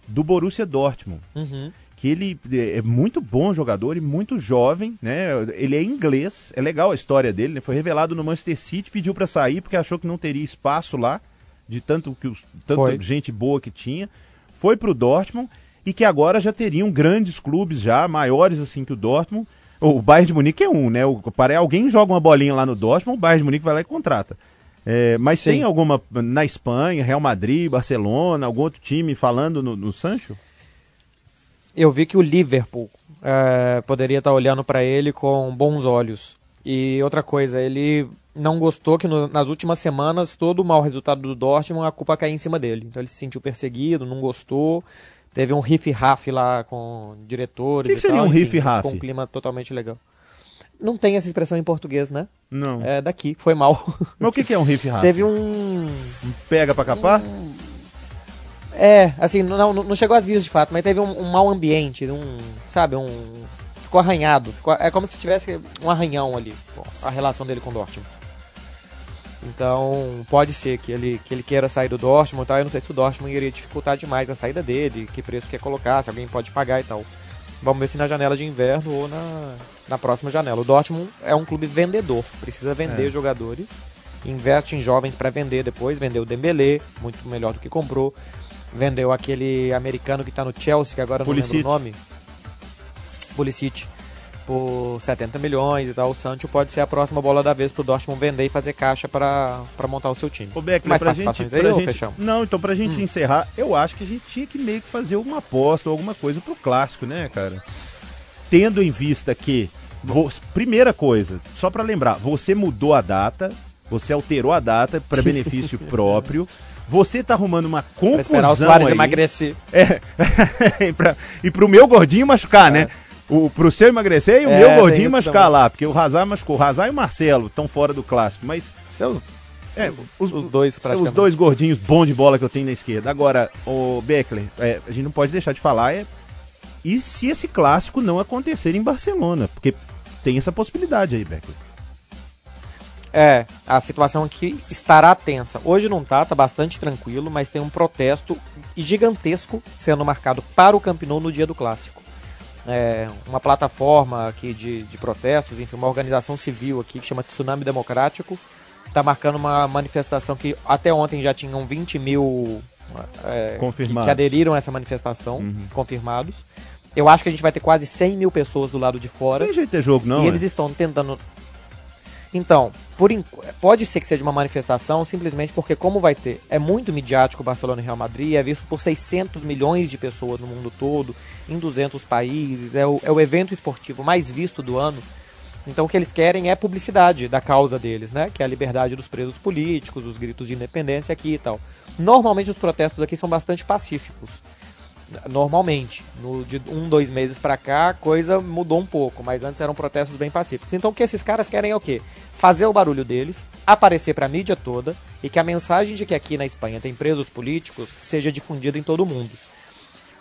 do Borussia Dortmund. Uhum. Que ele é muito bom jogador e muito jovem, né? Ele é inglês, é legal a história dele, né? Foi revelado no Manchester City, pediu para sair porque achou que não teria espaço lá, de tanto que os, tanta gente boa que tinha. Foi pro Dortmund e que agora já teriam grandes clubes já, maiores assim que o Dortmund, o Bayern de Munique é um, né? O, alguém joga uma bolinha lá no Dortmund, o Bayern de Munique vai lá e contrata. É, mas Sim. tem alguma na Espanha, Real Madrid, Barcelona, algum outro time falando no, no Sancho? Eu vi que o Liverpool é, poderia estar olhando para ele com bons olhos. E outra coisa, ele não gostou que no, nas últimas semanas todo o mau resultado do Dortmund a culpa caiu em cima dele. Então ele se sentiu perseguido, não gostou. Teve um riff-raff lá com diretores. O que, que seria tal, um riff-raff? Com um clima totalmente legal. Não tem essa expressão em português, né? Não. É daqui, foi mal. Mas o que, que é um riff-raff? Teve um... um pega pra capar? Um... É, assim, não, não chegou às vias de fato, mas teve um, um mau ambiente, um, sabe, um... Ficou arranhado. Ficou, é como se tivesse um arranhão ali, a relação dele com o Dortmund. Então, pode ser que ele, que ele queira sair do Dortmund e tal. Eu não sei se o Dortmund iria dificultar demais a saída dele, que preço quer colocar, se alguém pode pagar e tal. Vamos ver se na janela de inverno ou na, na próxima janela. O Dortmund é um clube vendedor, precisa vender é. jogadores, investe em jovens para vender depois. Vendeu o Dembélé, muito melhor do que comprou. Vendeu aquele americano que está no Chelsea, que agora Pulisic. não lembro o nome. Pulisic por 70 milhões e tal, o Sancho pode ser a próxima bola da vez pro Dortmund vender e fazer caixa para montar o seu time. Ô Beck, Mais pra gente, pra aí, gente, fechamos? Não, então pra gente hum. encerrar, eu acho que a gente tinha que meio que fazer uma aposta ou alguma coisa pro clássico, né, cara? Tendo em vista que, primeira coisa, só para lembrar, você mudou a data, Você alterou a data para benefício próprio. Você tá arrumando uma confusão Pra esperar o Soares aí. emagrecer. É. e, pra, e pro meu gordinho machucar, né? O, pro seu emagrecer e o É, meu gordinho machucar também. lá. Porque o Hazard machucou. O Hazard e o Marcelo estão fora do clássico. Mas Seus, é, os, os dois, praticamente. os dois gordinhos bons de bola que eu tenho na esquerda. Agora, o Beckler, é, a gente não pode deixar de falar é e se esse clássico não acontecer em Barcelona? Porque tem essa possibilidade aí, Beckler. É, a situação aqui estará tensa. Hoje não tá, tá bastante tranquilo, mas tem um protesto gigantesco sendo marcado para o Camp Nou no dia do clássico. É, uma plataforma aqui de, de protestos, enfim, uma organização civil aqui que chama Tsunami Democrático, tá marcando uma manifestação que até ontem já tinham 20 mil é, Confirmados. que, que aderiram a essa manifestação, Uhum. confirmados. Eu acho que a gente vai ter quase 100 mil pessoas do lado de fora. Não tem jeito de ter jogo, não. e é? eles estão tentando. Então, por pode ser que seja uma manifestação simplesmente porque, como vai ter, é muito midiático o Barcelona e Real Madrid, é visto por 600 milhões de pessoas no mundo todo, em 200 países, é o, é o evento esportivo mais visto do ano. Então, o que eles querem é publicidade da causa deles, né? Que é a liberdade dos presos políticos, os gritos de independência aqui e tal. Normalmente, os protestos aqui são bastante pacíficos normalmente. No, de um, dois meses pra cá, a coisa mudou um pouco, mas antes eram protestos bem pacíficos. Então o que esses caras querem é o quê? Fazer o barulho deles, aparecer pra mídia toda e que a mensagem de que aqui na Espanha tem presos políticos seja difundida em todo mundo.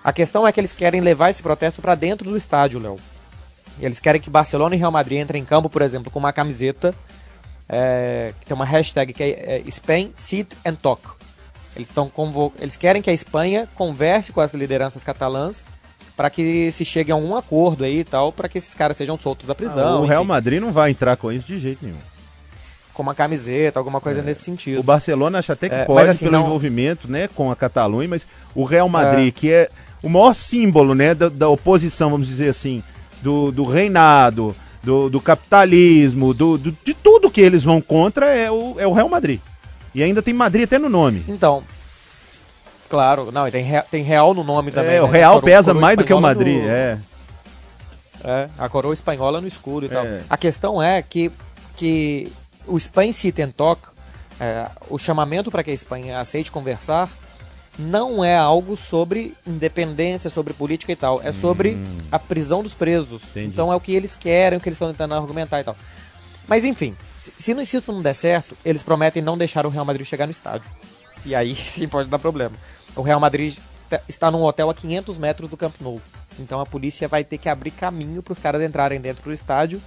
A questão é que eles querem levar esse protesto pra dentro do estádio, Léo. Eles querem que Barcelona e Real Madrid entrem em campo, por exemplo, com uma camiseta é, que tem uma hashtag que é, é Spain Sit and Talk. Eles, tão convo- eles querem que a Espanha converse com as lideranças catalãs para que se chegue a um acordo aí e tal, para que esses caras sejam soltos da prisão. Ah, o Real enfim, Madrid não vai entrar com isso de jeito nenhum. com uma camiseta, alguma coisa nesse sentido. O Barcelona acha até que É, pode mas assim, pelo não- envolvimento, né, com a Catalunha, mas o Real Madrid, que é o maior símbolo, né, da, da oposição, vamos dizer assim, do, do reinado, do, do capitalismo, do, do- de tudo que eles vão contra é o, é o Real Madrid. E ainda tem Madrid até no nome. Então, claro, não, e tem, tem Real no nome também. é, o né? Real Coro- pesa coroa mais do que o Madrid, no- é. É, a coroa espanhola no escuro e tal. É. A questão é que, que o Spain Sit and Talk, é, o chamamento para que a Espanha aceite conversar, não é algo sobre independência, sobre política e tal. É sobre a prisão dos presos. Hum. Entendi. Então é o que eles querem, o que eles estão tentando argumentar e tal. Mas enfim, se, se isso não der certo, eles prometem não deixar o Real Madrid chegar no estádio. E aí sim pode dar problema. O Real Madrid te- está num hotel a 500 metros do Camp Nou. Então a polícia vai ter que abrir caminho para os caras entrarem dentro do estádio.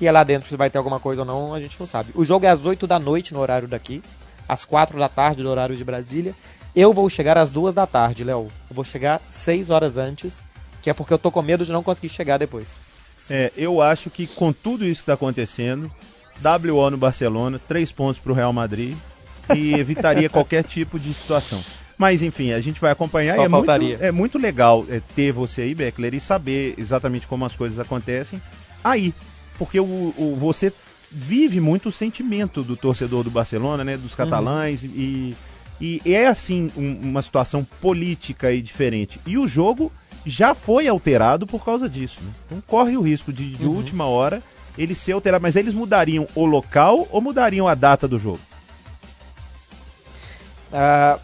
E é lá dentro se vai ter alguma coisa ou não, a gente não sabe. O jogo é às 8 da noite no horário daqui, às 4 da tarde no horário de Brasília. Eu vou chegar às 2 da tarde, Léo. Eu vou chegar 6 horas antes, que é porque eu tô com medo de não conseguir chegar depois. É, eu acho que com tudo isso que está acontecendo, WO no Barcelona, três pontos para o Real Madrid e evitaria qualquer tipo de situação. Mas enfim, a gente vai acompanhar Só e é muito, faltaria. é muito legal é, ter você aí, Beckler, e saber exatamente como as coisas acontecem aí. Porque o, o- você vive muito o sentimento do torcedor do Barcelona, né? Dos catalães e, e é assim um- uma situação política aí diferente. E o jogo já foi alterado por causa disso. né? Então corre o risco de, de última hora ele ser alterado. Mas eles mudariam o local ou mudariam a data do jogo? Ah,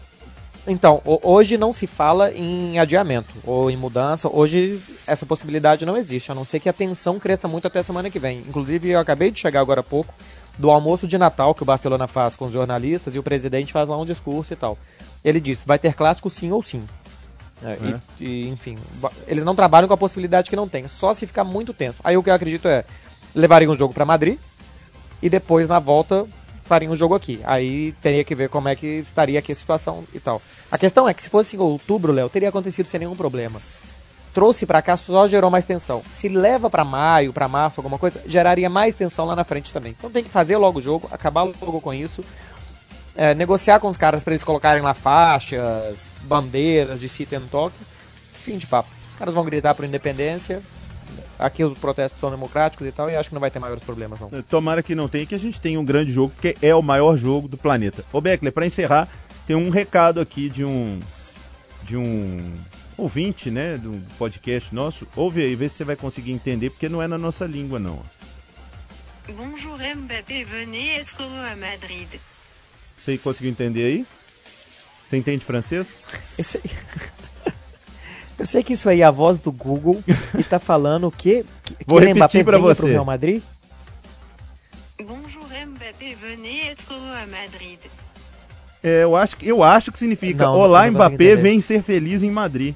então, ho- hoje não se fala em adiamento ou em mudança. Hoje essa possibilidade não existe, a não ser que a tensão cresça muito até semana que vem. Inclusive, eu acabei de chegar agora há pouco do almoço de Natal que o Barcelona faz com os jornalistas e o presidente faz lá um discurso e tal. Ele disse: vai ter clássico sim ou sim. É, e- E, enfim, eles não trabalham com a possibilidade que não tem, só se ficar muito tenso. Aí o que eu acredito é levariam o jogo para Madrid e depois na volta fariam o jogo aqui. Aí teria que ver como é que estaria aqui a situação e tal. A questão é que se fosse em outubro, Léo, teria acontecido sem nenhum problema. Trouxe pra cá só gerou mais tensão. Se leva pra maio, pra março, alguma coisa, geraria mais tensão lá na frente também. Então tem que fazer logo o jogo, acabar logo com isso. É, negociar com os caras pra eles colocarem lá faixas, bandeiras de sit and talk. Fim de papo. Os caras vão gritar por independência. Aqui os protestos são democráticos e tal, e acho que não vai ter maiores problemas, não. Tomara que não tenha, que a gente tenha um grande jogo, porque é o maior jogo do planeta. Ô Beckler, pra encerrar, tem um recado aqui de um de um ouvinte, né, do podcast nosso. Ouve aí, vê se você vai conseguir entender, porque não é na nossa língua, não. Bonjour Mbappé, venez être heureux à Madrid. Você conseguiu entender aí? Você entende francês? Eu sei... Eu sei que isso aí é a voz do Google e tá falando o quê? Que, Vou que repetir Mbappé pra venha você. pro Real Madrid? Bonjour Mbappé, venez être à Madrid. É, eu acho, que- eu acho que significa Não, Olá não Mbappé, vem ser feliz em Madrid.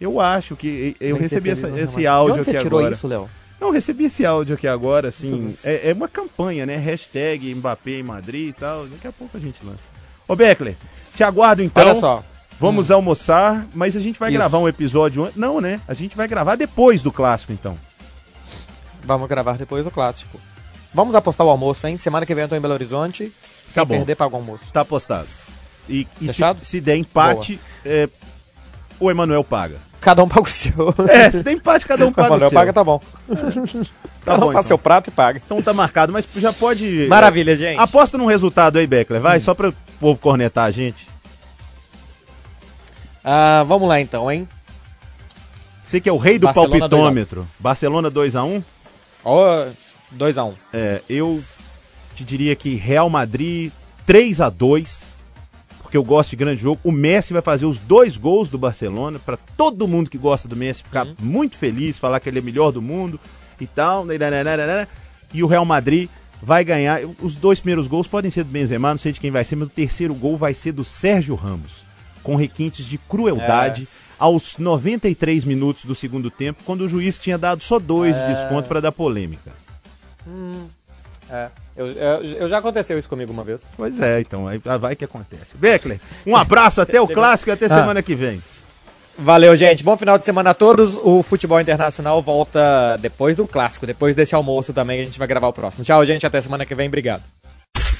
Eu acho que eu Vem recebi essa- esse áudio De onde você aqui tirou agora. isso, Léo? Não, eu recebi esse áudio aqui agora, assim. É, é uma campanha, né? Hashtag Mbappé em Madrid e tal. Daqui a pouco a gente lança. Ô, Beckler, te aguardo então. Olha só. Vamos almoçar, mas a gente vai Isso. gravar um episódio. Não, né? A gente vai gravar depois do clássico, então. Vamos gravar depois do clássico. Vamos apostar o almoço, hein? Semana que vem eu tô em Belo Horizonte. Tá Quem perder, paga o almoço. Tá apostado. E, e se, se der empate, é, o Emanuel paga. Cada um paga o seu. É, se der empate, cada um paga o Manoel seu. paga, tá bom. Tá Cada bom, um faz então. seu prato e paga. Então tá marcado, mas já pode. Maravilha, gente. Aposta num resultado aí, Beckler, vai, só para o povo cornetar a gente. Ah, vamos lá então, hein? Você que é o rei do Barcelona palpitômetro. Barcelona 2x1. Ó, 2x1. É, eu te diria que Real Madrid 3x2. Porque eu gosto de grande jogo. O Messi vai fazer os dois gols do Barcelona. Pra todo mundo que gosta do Messi ficar Uhum. muito feliz, falar que ele é melhor do mundo e tal. nananana. E o Real Madrid vai ganhar. Os dois primeiros gols podem ser do Benzema, não sei de quem vai ser, mas o terceiro gol vai ser do Sérgio Ramos. Com requintes de crueldade. Aos 93 minutos do segundo tempo, quando o juiz tinha dado só dois de desconto para dar polêmica. É. Eu, eu- eu já aconteceu isso comigo uma vez. Pois é, então, aí vai que acontece. Beckler, um abraço, até o clássico e até semana que vem. Valeu, gente. Bom final de semana a todos. O Futebol Internacional volta depois do clássico, depois desse almoço também. A gente vai gravar o próximo. Tchau, gente. Até semana que vem. Obrigado.